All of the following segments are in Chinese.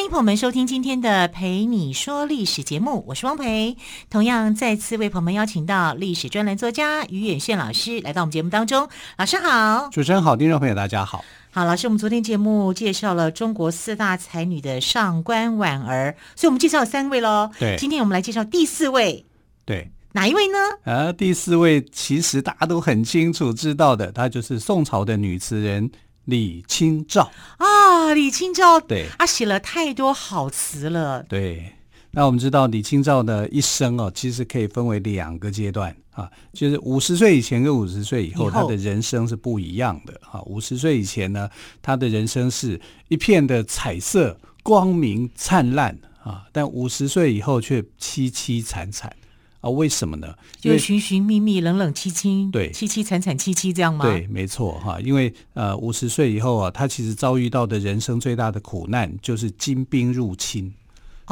欢迎朋友们收听今天的《陪你说历史》节目，我是汪培。同样再次为朋友们邀请到历史专栏作家于远炫老师来到我们节目当中。老师好，主持人好，听众朋友大家好。好，老师，我们昨天节目介绍了中国四大才女的上官婉儿，所以我们介绍了三位喽。对，今天我们来介绍第四位。对，哪一位呢？呃，第四位其实大家都很清楚知道的，她就是宋朝的女词人李清照啊。李清照，对，她写了太多好词了。对，那我们知道李清照的一生哦，其实可以分为两个阶段。啊，就是五十岁以前跟五十岁以后，他的人生是不一样的。啊，五十岁以前呢，他的人生是一片的彩色、光明、灿烂啊，但五十岁以后却凄凄惨惨啊。为什么呢？就寻寻觅觅、冷冷清清，对，凄凄惨惨戚戚这样吗？对，没错哈。因为呃，五十岁以后啊，他其实遭遇到的人生最大的苦难就是金兵入侵，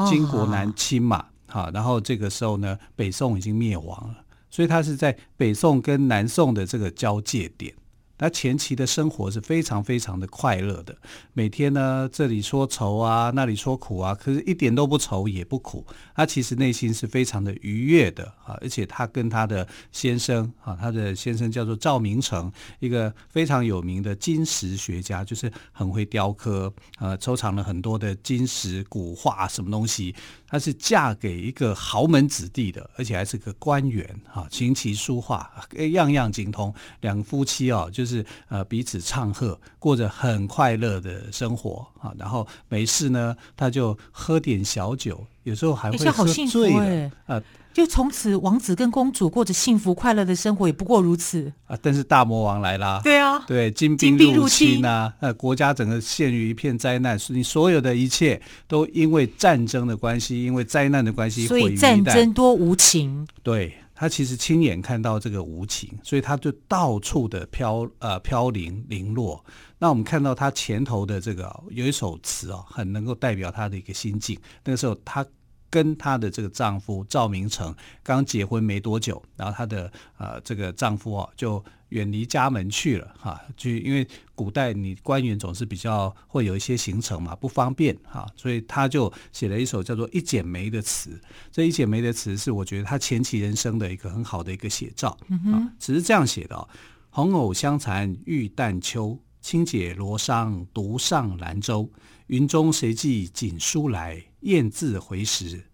金国南侵嘛。哈、哦，然后这个时候呢，北宋已经灭亡了。所以他是在北宋跟南宋的这个交界点。他前期的生活是非常非常的快乐的，每天呢，这里说愁啊，那里说苦啊，可是一点都不愁也不苦，他其实内心是非常的愉悦的啊，而且他跟他的先生啊，他的先生叫做赵明诚，一个非常有名的金石学家，就是很会雕刻，呃，收藏了很多的金石古画什么东西。她是嫁给一个豪门子弟的，而且还是个官员哈，琴棋书画样样精通。两夫妻哦，就是呃彼此唱和，过着很快乐的生活啊。然后没事呢，他就喝点小酒，有时候还会喝醉的啊。就从此，王子跟公主过着幸福快乐的生活，也不过如此啊！但是大魔王来啦，对啊，对，金兵入侵啊，呃，国家整个陷于一片灾难，你所有的一切都因为战争的关系，因为灾难的关系，所以战争多无情。对，他其实亲眼看到这个无情，所以他就到处的飘呃飘零零落。那我们看到他前头的这个有一首词哦，很能够代表他的一个心境。那个时候他。跟她的这个丈夫赵明诚刚结婚没多久，然后她的呃这个丈夫啊就远离家门去了哈，就因为古代你官员总是比较会有一些行程嘛，不方便哈，所以他就写了一首叫做《一剪梅》的词。这一剪梅的词是我觉得她前期人生的一个很好的一个写照啊，只是这样写的哦：红藕香残玉旦秋，轻解罗裳独上兰舟。云中谁寄锦书来？雁字回时，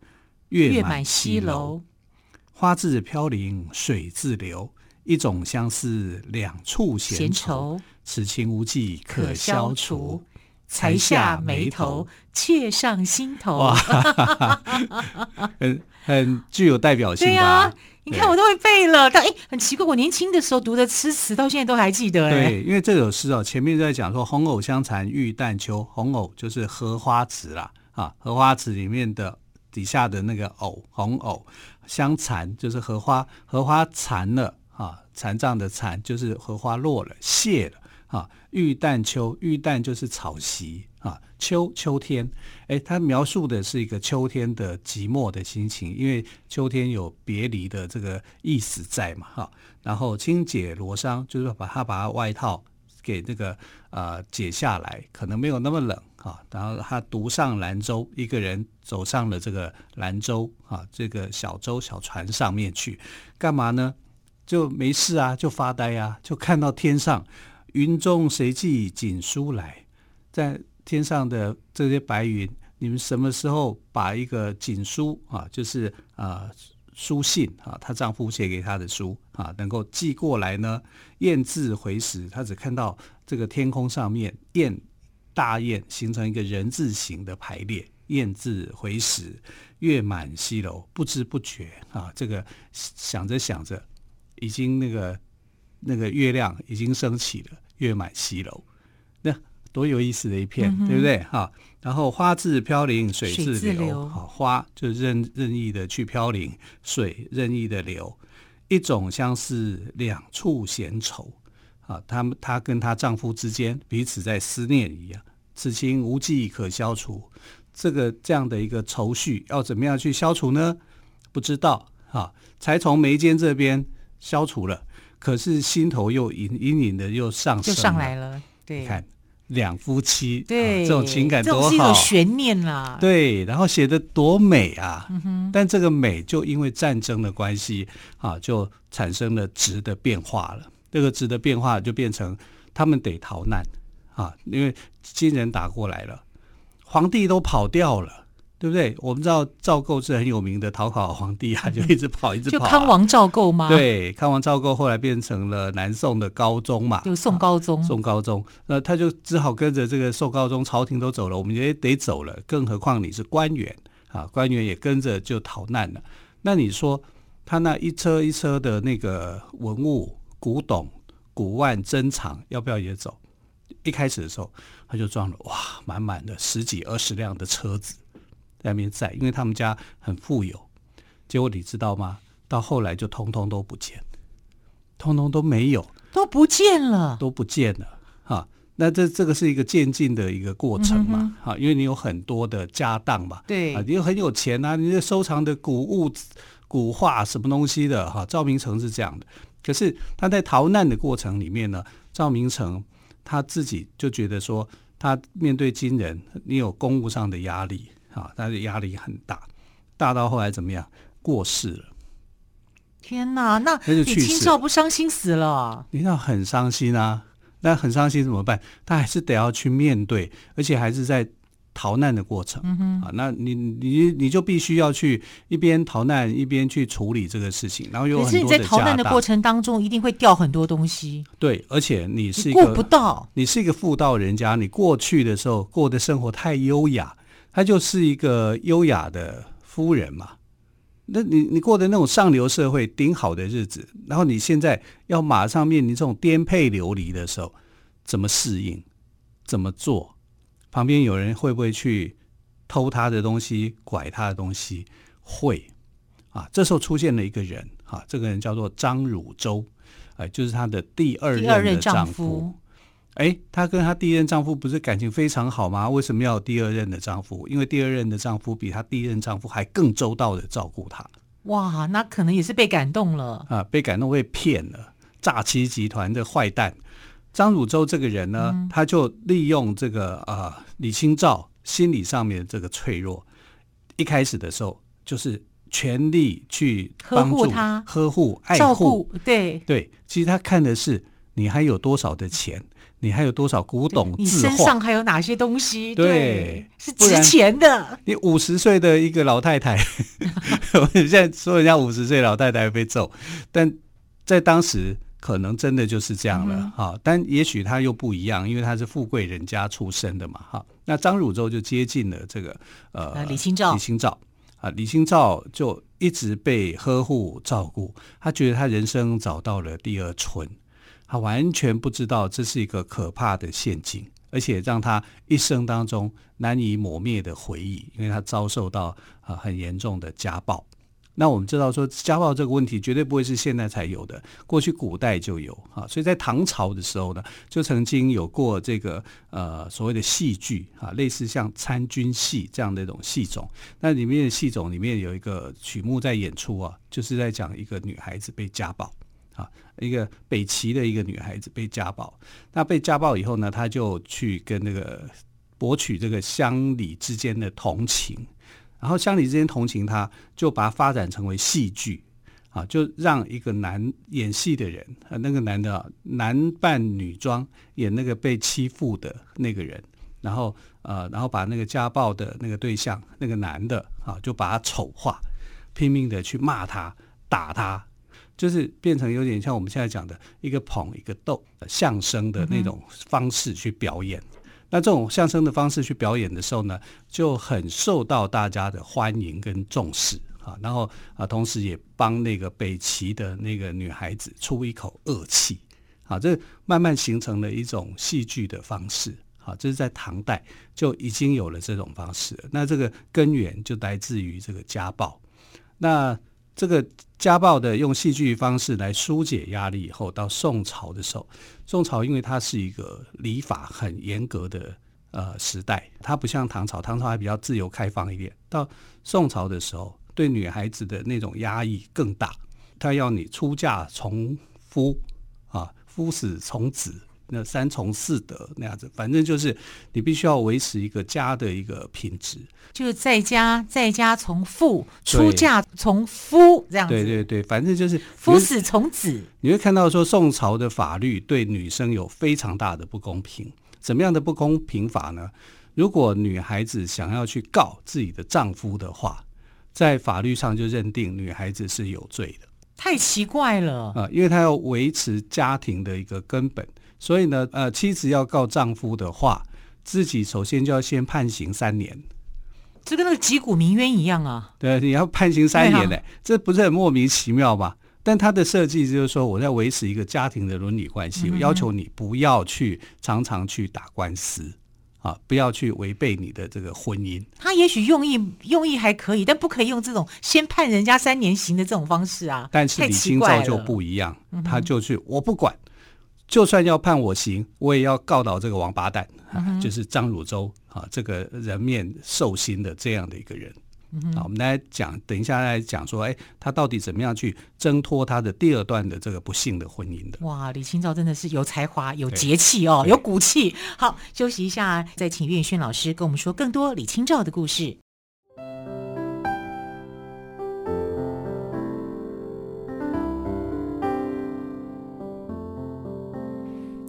月满西楼。花自飘零水自流，一种相思，两处闲愁。此情无计可消除，才下眉头，妾上心头。哇，很很具有代表性吧？对啊，你看我都会背了。但哎，很奇怪，我年轻的时候读的诗词，到现在都还记得。对，因为这首诗哦，前面在讲说“红藕香残玉旦秋”，红藕就是荷花词啦。啊，荷花池里面的底下的那个藕，红藕香残，就是荷花，荷花残了啊，残障的残就是荷花落了，谢了啊。玉旦秋，玉旦就是草席啊，秋秋天，哎，它描述的是一个秋天的寂寞的心情，因为秋天有别离的这个意思在嘛，哈。然后轻解罗裳，就是把它把它外套给这个呃解下来，可能没有那么冷。啊，然后他独上兰舟，一个人走上了这个兰舟啊，这个小舟小船上面去，干嘛呢？就没事啊，就发呆啊，就看到天上云中谁寄锦书来，在天上的这些白云，你们什么时候把一个锦书啊，就是啊书信啊，她丈夫写给她的书啊，能够寄过来呢？雁字回时，她只看到这个天空上面雁。大雁形成一个人字形的排列，雁字回时，月满西楼，不知不觉啊，这个想着想着，已经那个那个月亮已经升起了，月满西楼，那多有意思的一片，嗯、对不对？哈，然后花自飘零水自流，好，花就任任意的去飘零，水任意的流，一一种像是两处闲愁啊，他们她跟她丈夫之间彼此在思念一样，此情无计可消除。这个这样的一个愁绪要怎么样去消除呢？不知道啊，才从眉间这边消除了，可是心头又隐隐隐的又上升，就上来了。对，你看两夫妻，对、啊、这种情感多好，这种悬念啦。对，然后写的多美啊！嗯哼，但这个美就因为战争的关系啊，就产生了质的变化了。这个值的变化就变成他们得逃难啊，因为金人打过来了。皇帝都跑掉了，对不对？我们知道赵构是很有名的讨好皇帝啊，就一直跑，一直跑、啊。就康王赵构吗？对，康王赵构后来变成了南宋的高宗嘛，就宋高宗。啊、宋高宗，那他就只好跟着这个宋高宗，朝廷都走了，我们也得走了。更何况你是官员啊，官员也跟着就逃难了。那你说他那一车一车的那个文物、古董、古玩珍藏，要不要也走？一开始的时候，他就装了哇，满满的十几二十辆的车子在那边载，因为他们家很富有。结果你知道吗？到后来就通通都不见，通通都没有，都不见了，都不见了。哈，那这这个是一个渐进的一个过程嘛？哈、嗯，因为你有很多的家当嘛，对，啊，你又很有钱啊，你这收藏的古物、古画什么东西的哈。赵明诚是这样的，可是他在逃难的过程里面呢，赵明诚。他自己就觉得说，他面对金人，你有公务上的压力啊，他的压力很大，大到后来怎么样，过世了。天哪，那李清照不伤心死了？李清照很伤心啊，那很伤心怎么办？他还是得要去面对，而且还是在。逃难的过程，嗯哼，啊，那你你你就必须要去一边逃难一边去处理这个事情，然后有很多的。可是你在逃难的过程当中，一定会掉很多东西。对，而且你是一个过不到，你是一个妇道人家，你过去的时候过的生活太优雅，她就是一个优雅的夫人嘛。那你你过的那种上流社会顶好的日子，然后你现在要马上面临这种颠沛流离的时候，怎么适应？怎么做？旁边有人会不会去偷他的东西、拐他的东西？会啊，这时候出现了一个人啊，这个人叫做张汝舟，哎，就是她的第二任的丈夫。哎，他跟她第一任丈夫不是感情非常好吗？为什么要有第二任的丈夫？因为第二任的丈夫比她第一任丈夫还更周到的照顾她。哇，那可能也是被感动了啊，被感动被骗了，诈欺集团的坏蛋。张汝舟这个人呢，嗯、他就利用这个啊、呃、李清照心理上面的这个脆弱，一开始的时候就是全力去帮助呵护他、呵护、爱护。对对，其实他看的是你还有多少的钱，你还有多少古董字画，你身上还有哪些东西？对，对是值钱的。你五十岁的一个老太太，我现在说人家五十岁老太太被揍，但在当时。可能真的就是这样了哈、嗯，但也许他又不一样，因为他是富贵人家出身的嘛哈。那张汝舟就接近了这个呃李清照，李清照啊，李清照就一直被呵护照顾，他觉得他人生找到了第二春，他完全不知道这是一个可怕的陷阱，而且让他一生当中难以磨灭的回忆，因为他遭受到啊很严重的家暴。那我们知道说家暴这个问题绝对不会是现在才有的，过去古代就有啊，所以在唐朝的时候呢，就曾经有过这个呃所谓的戏剧啊，类似像参军戏这样的一种戏种。那里面的戏种里面有一个曲目在演出啊，就是在讲一个女孩子被家暴啊，一个北齐的一个女孩子被家暴。那被家暴以后呢，她就去跟那个博取这个乡里之间的同情。然后乡里之间同情他，就把它发展成为戏剧，啊，就让一个男演戏的人，啊，那个男的，男扮女装演那个被欺负的那个人，然后呃，然后把那个家暴的那个对象，那个男的啊，就把他丑化，拼命的去骂他、打他，就是变成有点像我们现在讲的一个捧一个逗相声的那种方式去表演。那这种相声的方式去表演的时候呢，就很受到大家的欢迎跟重视啊。然后啊，同时也帮那个北齐的那个女孩子出一口恶气啊。这慢慢形成了一种戏剧的方式啊。这是在唐代就已经有了这种方式。那这个根源就来自于这个家暴。那这个家暴的用戏剧方式来疏解压力以后，到宋朝的时候，宋朝因为它是一个礼法很严格的呃时代，它不像唐朝，唐朝还比较自由开放一点。到宋朝的时候，对女孩子的那种压抑更大，他要你出嫁从夫啊，夫死从子。那三从四德那样子，反正就是你必须要维持一个家的一个品质，就是在家在家从父，出嫁从夫这样子。对对对，反正就是夫死从子。你会看到说宋朝的法律对女生有非常大的不公平。怎么样的不公平法呢？如果女孩子想要去告自己的丈夫的话，在法律上就认定女孩子是有罪的。太奇怪了啊！因为她要维持家庭的一个根本。所以呢，呃，妻子要告丈夫的话，自己首先就要先判刑三年，这跟那个击鼓鸣冤一样啊。对，你要判刑三年嘞，这不是很莫名其妙吗？但他的设计就是说，我在维持一个家庭的伦理关系，我要求你不要去常常去打官司啊，不要去违背你的这个婚姻。他也许用意用意还可以，但不可以用这种先判人家三年刑的这种方式啊。但是李清照就不一样，他就去我不管。就算要判我刑，我也要告倒这个王八蛋，就是张汝舟啊，这个人面兽心的这样的一个人。嗯、啊，我们来讲，等一下来讲说，哎，他到底怎么样去挣脱他的第二段的这个不幸的婚姻的？哇，李清照真的是有才华、有节气哦，有骨气。好，休息一下，再请岳轩老师跟我们说更多李清照的故事。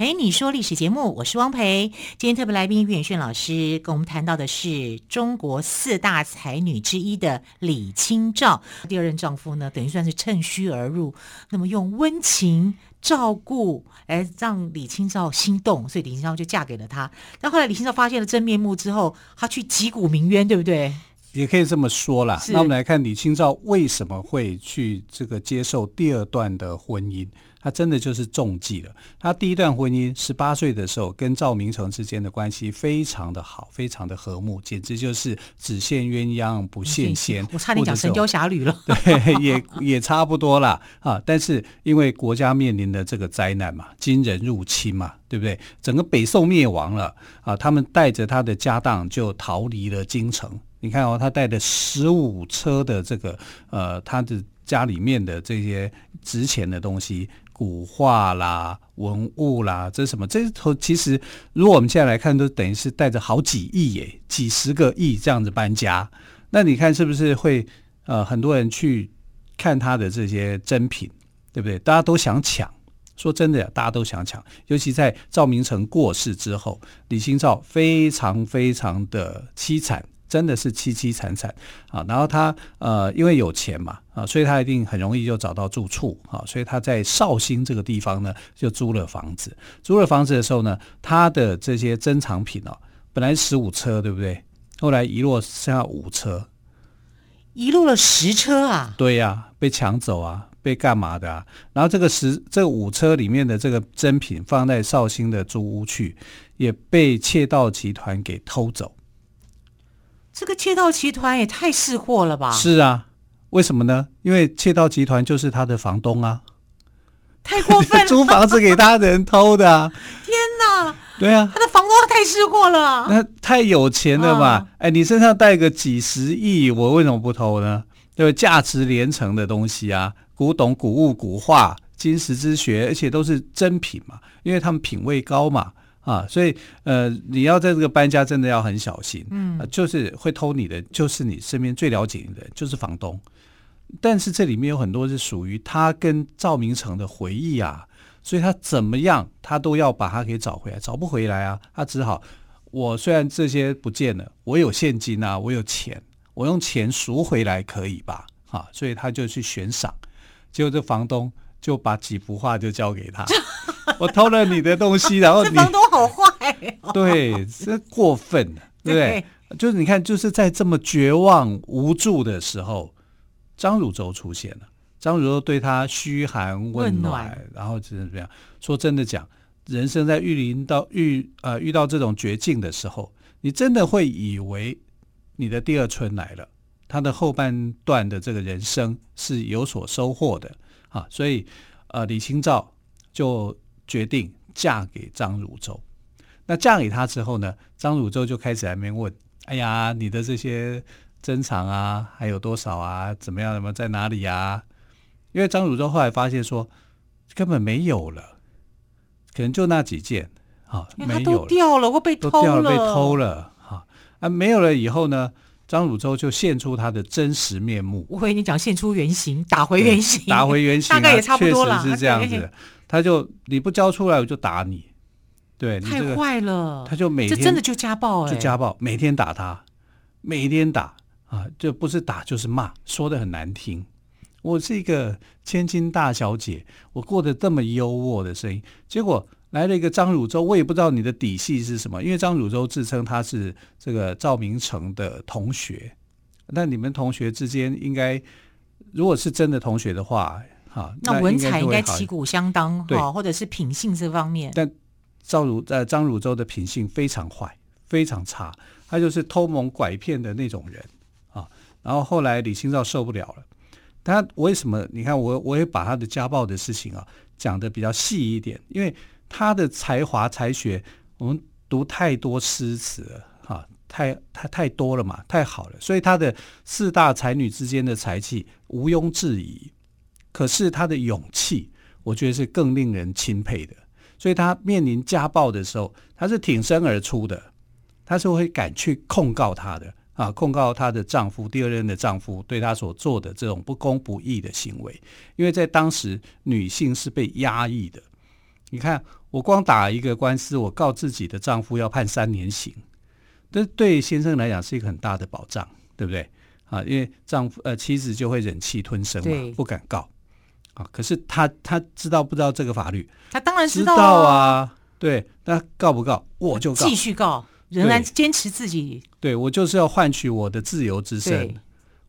蓓你说历史节目，我是汪培。今天特别来宾岳远炫老师跟我们谈到的是中国四大才女之一的李清照。第二任丈夫呢，等于算是趁虚而入，那么用温情照顾哎让李清照心动，所以李清照就嫁给了他。但后来李清照发现了真面目之后，她去击鼓鸣冤，对不对？也可以这么说啦。那我们来看李清照为什么会去这个接受第二段的婚姻。他真的就是中计了。他第一段婚姻，十八岁的时候跟赵明诚之间的关系非常的好，非常的和睦，简直就是只羡鸳鸯不羡仙。我差点讲《神雕侠侣》了。对，也也差不多啦。啊。但是因为国家面临的这个灾难嘛，金人入侵嘛，对不对？整个北宋灭亡了啊，他们带着他的家当就逃离了京城。你看哦，他带的十五车的这个呃，他的家里面的这些值钱的东西。古画啦、文物啦，这什么？这头其实，如果我们现在来看，都等于是带着好几亿耶，几十个亿这样子搬家。那你看是不是会呃很多人去看他的这些珍品，对不对？大家都想抢。说真的呀，大家都想抢。尤其在赵明诚过世之后，李清照非常非常的凄惨。真的是凄凄惨惨啊！然后他呃，因为有钱嘛啊，所以他一定很容易就找到住处啊。所以他在绍兴这个地方呢，就租了房子。租了房子的时候呢，他的这些珍藏品哦，本来十五车，对不对？后来遗落剩下五车，遗落了十车啊？对呀、啊，被抢走啊，被干嘛的啊？然后这个十这五车里面的这个珍品放在绍兴的租屋去，也被窃盗集团给偷走。这个窃盗集团也太识货了吧？是啊，为什么呢？因为窃盗集团就是他的房东啊，太过分了，租房子给他的人偷的啊！天哪，对啊，他的房东太识货了，那太有钱了嘛！啊、哎，你身上带个几十亿，我为什么不偷呢？对，价值连城的东西啊，古董、古物、古画、金石之学，而且都是珍品嘛，因为他们品味高嘛。啊，所以呃，你要在这个搬家真的要很小心，嗯、呃，就是会偷你的，就是你身边最了解你的人，就是房东。但是这里面有很多是属于他跟赵明诚的回忆啊，所以他怎么样，他都要把他给找回来，找不回来啊，他只好，我虽然这些不见了，我有现金啊，我有钱，我用钱赎回来可以吧？啊，所以他就去悬赏，结果这房东就把几幅画就交给他，我偷了你的东西，然后你房东好坏哦，对，这过分了，对不对？就是你看，就是在这么绝望无助的时候，张汝舟出现了。张汝舟对他嘘寒问暖，暖然后怎么怎么样？说真的讲，人生在遇临到遇呃遇到这种绝境的时候，你真的会以为你的第二春来了，他的后半段的这个人生是有所收获的啊。所以呃，李清照就决定嫁给张汝舟。那嫁给他之后呢，张汝舟就开始来面问。哎呀，你的这些珍藏啊，还有多少啊？怎么样？怎么在哪里呀？因为张汝舟后来发现说，根本没有了，可能就那几件啊，没有了，掉了或被偷了，都掉了，被偷了哈啊！没有了以后呢，张汝舟就现出他的真实面目。我以为你讲现出原形，打回原形，打回原形，啊，大概也差不多了，确实是这样子。Okay. 他就你不交出来，我就打你。对，太坏了，他就每天这真的就家暴哎，就家暴，每天打他，每天打啊，就不是打就是骂，说的很难听。我是一个千金大小姐，我过得这么优渥的生意，结果来了一个张汝舟，我也不知道你的底细是什么，因为张汝舟自称他是这个赵明诚的同学，那你们同学之间应该，如果是真的同学的话，哈，那文采应该旗鼓相当哈，或者是品性这方面，但。赵汝呃张汝舟的品性非常坏，非常差，他就是偷蒙拐骗的那种人啊。然后后来李清照受不了了，他为什么？你看我我也把他的家暴的事情啊讲的比较细一点，因为他的才华才学，我们读太多诗词了哈，太太太多了嘛，太好了，所以他的四大才女之间的才气毋庸置疑。可是他的勇气，我觉得是更令人钦佩的。所以她面临家暴的时候，她是挺身而出的，她是会敢去控告她的啊，控告她的丈夫，第二任的丈夫对她所做的这种不公不义的行为。因为在当时，女性是被压抑的。你看，我光打一个官司，我告自己的丈夫要判三年刑，这对先生来讲是一个很大的保障，对不对？啊，因为丈夫呃妻子就会忍气吞声嘛，不敢告。啊！可是他他知道不知道这个法律？他当然知道，啊。对，那告不告？我就告，继续告，仍然坚持自己。对，我就是要换取我的自由之身。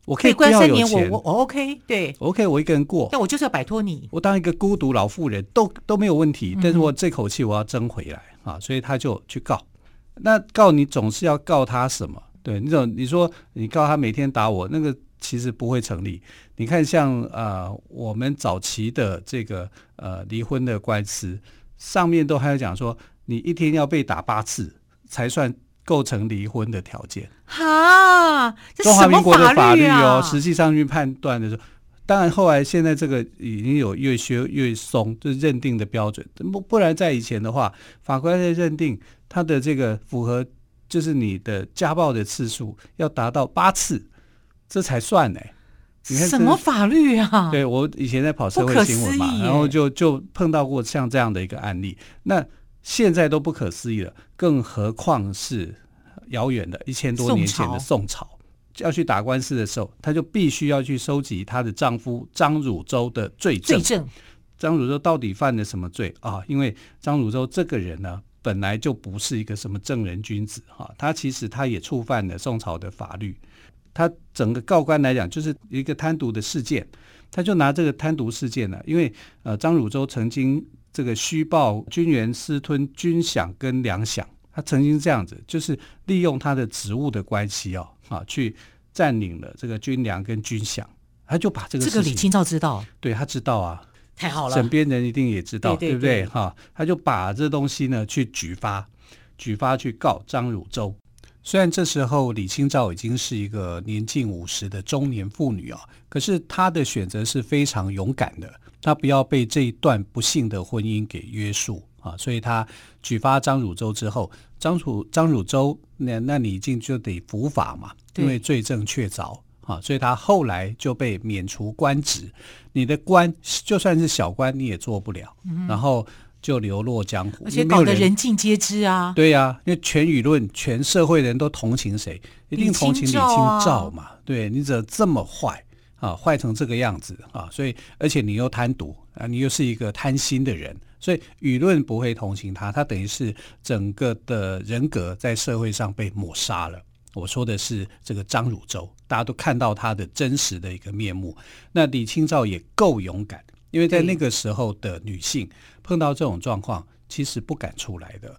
我可以关三年，我我我 OK。对，OK，我一个人过。但我就是要摆脱你。我当一个孤独老妇人都都没有问题，但是我这口气我要争回来啊！所以他就去告。那告你总是要告他什么？对，你总你说你告他每天打我那个。其实不会成立。你看像，像呃，我们早期的这个呃离婚的官司，上面都还有讲说，你一天要被打八次才算构成离婚的条件。哈，中华民国的法律哦，实际上去判断的时候，当然后来现在这个已经有越学越松，就是认定的标准。不不然在以前的话，法官在认定他的这个符合，就是你的家暴的次数要达到八次。这才算呢？你看什么法律啊？对，我以前在跑社会新闻嘛，然后就就碰到过像这样的一个案例。那现在都不可思议了，更何况是遥远的一千多年前的宋朝，要去打官司的时候，她就必须要去收集她的丈夫张汝舟的罪证。罪证，张汝舟到底犯了什么罪啊？因为张汝舟这个人呢，本来就不是一个什么正人君子哈，他其实他也触犯了宋朝的法律。他整个告官来讲，就是一个贪渎的事件，他就拿这个贪渎事件呢，因为呃张汝舟曾经这个虚报军员私吞军饷跟粮饷，他曾经这样子，就是利用他的职务的关系哦，啊去占领了这个军粮跟军饷，他就把这个这个李清照知道，对他知道啊，太好了，枕边人一定也知道，对，不对？哈，他就把这东西呢去举发，举发去告张汝舟。虽然这时候李清照已经是一个年近五十的中年妇女啊，可是她的选择是非常勇敢的。她不要被这一段不幸的婚姻给约束啊，所以他举发张汝舟之后，张汝张汝舟，那那你已经就得伏法嘛，因为罪证确凿啊，所以他后来就被免除官职。你的官就算是小官，你也做不了。嗯、然后就流落江湖，而且搞得人尽皆知啊。对呀、啊，因为全舆论、全社会人都同情谁？一定同情李清照嘛。啊、对，你怎么这么坏啊？坏成这个样子啊！所以，而且你又贪赌啊，你又是一个贪心的人，所以舆论不会同情他。他等于是整个的人格在社会上被抹杀了。我说的是这个张汝舟，大家都看到他的真实的一个面目。那李清照也够勇敢，因为在那个时候的女性碰到这种状况，其实不敢出来的，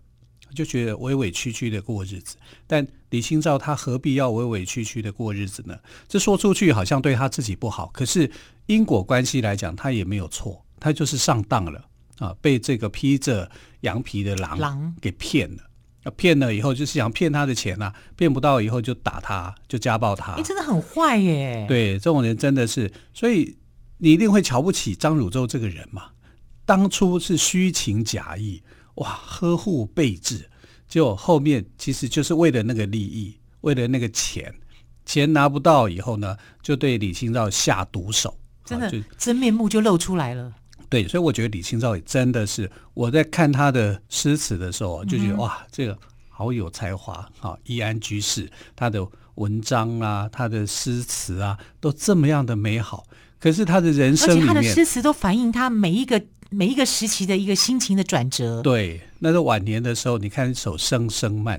就觉得委委屈屈的过日子。但李清照她何必要委委屈屈的过日子呢？这说出去好像对她自己不好，可是因果关系来讲，她也没有错，她就是上当了啊，被这个披着羊皮的狼狼给骗了。骗了以后就是想骗他的钱呐、啊，骗不到以后就打他，就家暴他。你真的很坏耶！对，这种人真的是，所以你一定会瞧不起张汝舟这个人嘛。当初是虚情假意，哇，呵护备至，结果后面其实就是为了那个利益，为了那个钱，钱拿不到以后呢，就对李清照下毒手，真的真面目就露出来了。对，所以我觉得李清照也真的是，我在看他的诗词的时候，就觉得、嗯、哇，这个好有才华啊！易安居士他的文章啊，他的诗词啊，都这么样的美好。可是他的人生里面，而且他的诗词都反映他每一个每一个时期的一个心情的转折。对，那是晚年的时候，你看一首《声声慢》。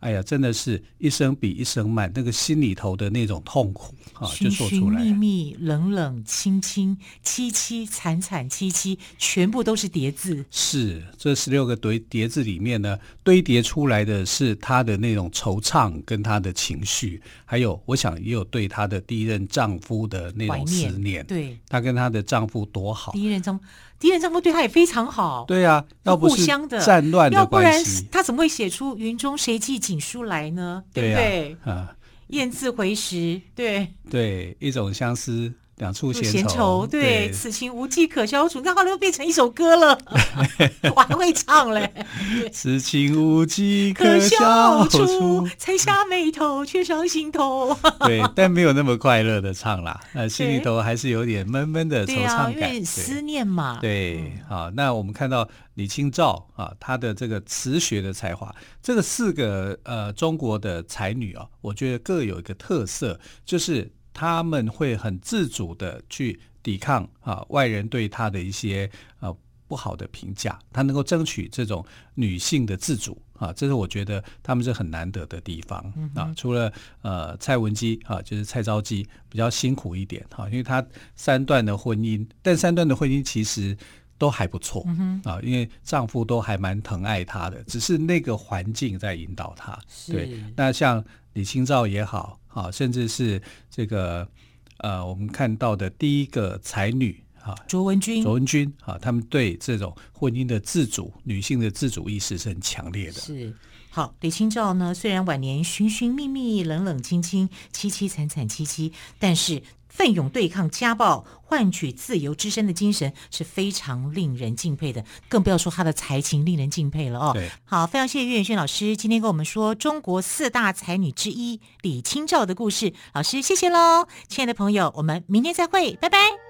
哎呀，真的是一声比一声慢，那个心里头的那种痛苦啊，就说出来。寻寻觅觅，冷冷清清，凄凄惨惨戚戚，全部都是叠字。是这十六个叠叠字里面呢，堆叠出来的是她的那种惆怅跟她的情绪，还有我想也有对她的第一任丈夫的那种思念。念对，她跟她的丈夫多好。第一任丈夫。敌人丈夫对他也非常好，对呀、啊，要不是战乱的关系，要不然他怎么会写出“云中谁寄锦书来”呢？对不对？啊，雁字回时，对对，一种相思。两处闲愁，愁，对，对此情无计可消除。那后来又变成一首歌了，我还会唱嘞。此情无计可消除，才下眉头，却上心头。对，但没有那么快乐的唱啦，那心里头还是有点闷闷的惆怅感。思念嘛。对，好，那我们看到李清照啊，她的这个词学的才华，这个四个呃中国的才女啊，我觉得各有一个特色，就是。他们会很自主的去抵抗啊外人对他的一些呃不好的评价，他能够争取这种女性的自主啊，这是我觉得他们是很难得的地方啊。除了呃蔡文姬啊，就是蔡昭姬比较辛苦一点哈，因为她三段的婚姻，但三段的婚姻其实都还不错啊，因为丈夫都还蛮疼爱她的，只是那个环境在引导她。对，那像李清照也好。啊，甚至是这个呃，我们看到的第一个才女啊，卓文君，卓文君啊，他们对这种婚姻的自主、女性的自主意识是很强烈的。是，好，李清照呢，虽然晚年寻寻觅觅、冷冷清清、凄凄惨惨戚戚，但是。奋勇对抗家暴，换取自由之身的精神是非常令人敬佩的，更不要说她的才情令人敬佩了哦。对，好，非常谢谢岳远轩老师今天跟我们说中国四大才女之一李清照的故事。老师，谢谢喽，亲爱的朋友，我们明天再会，拜拜。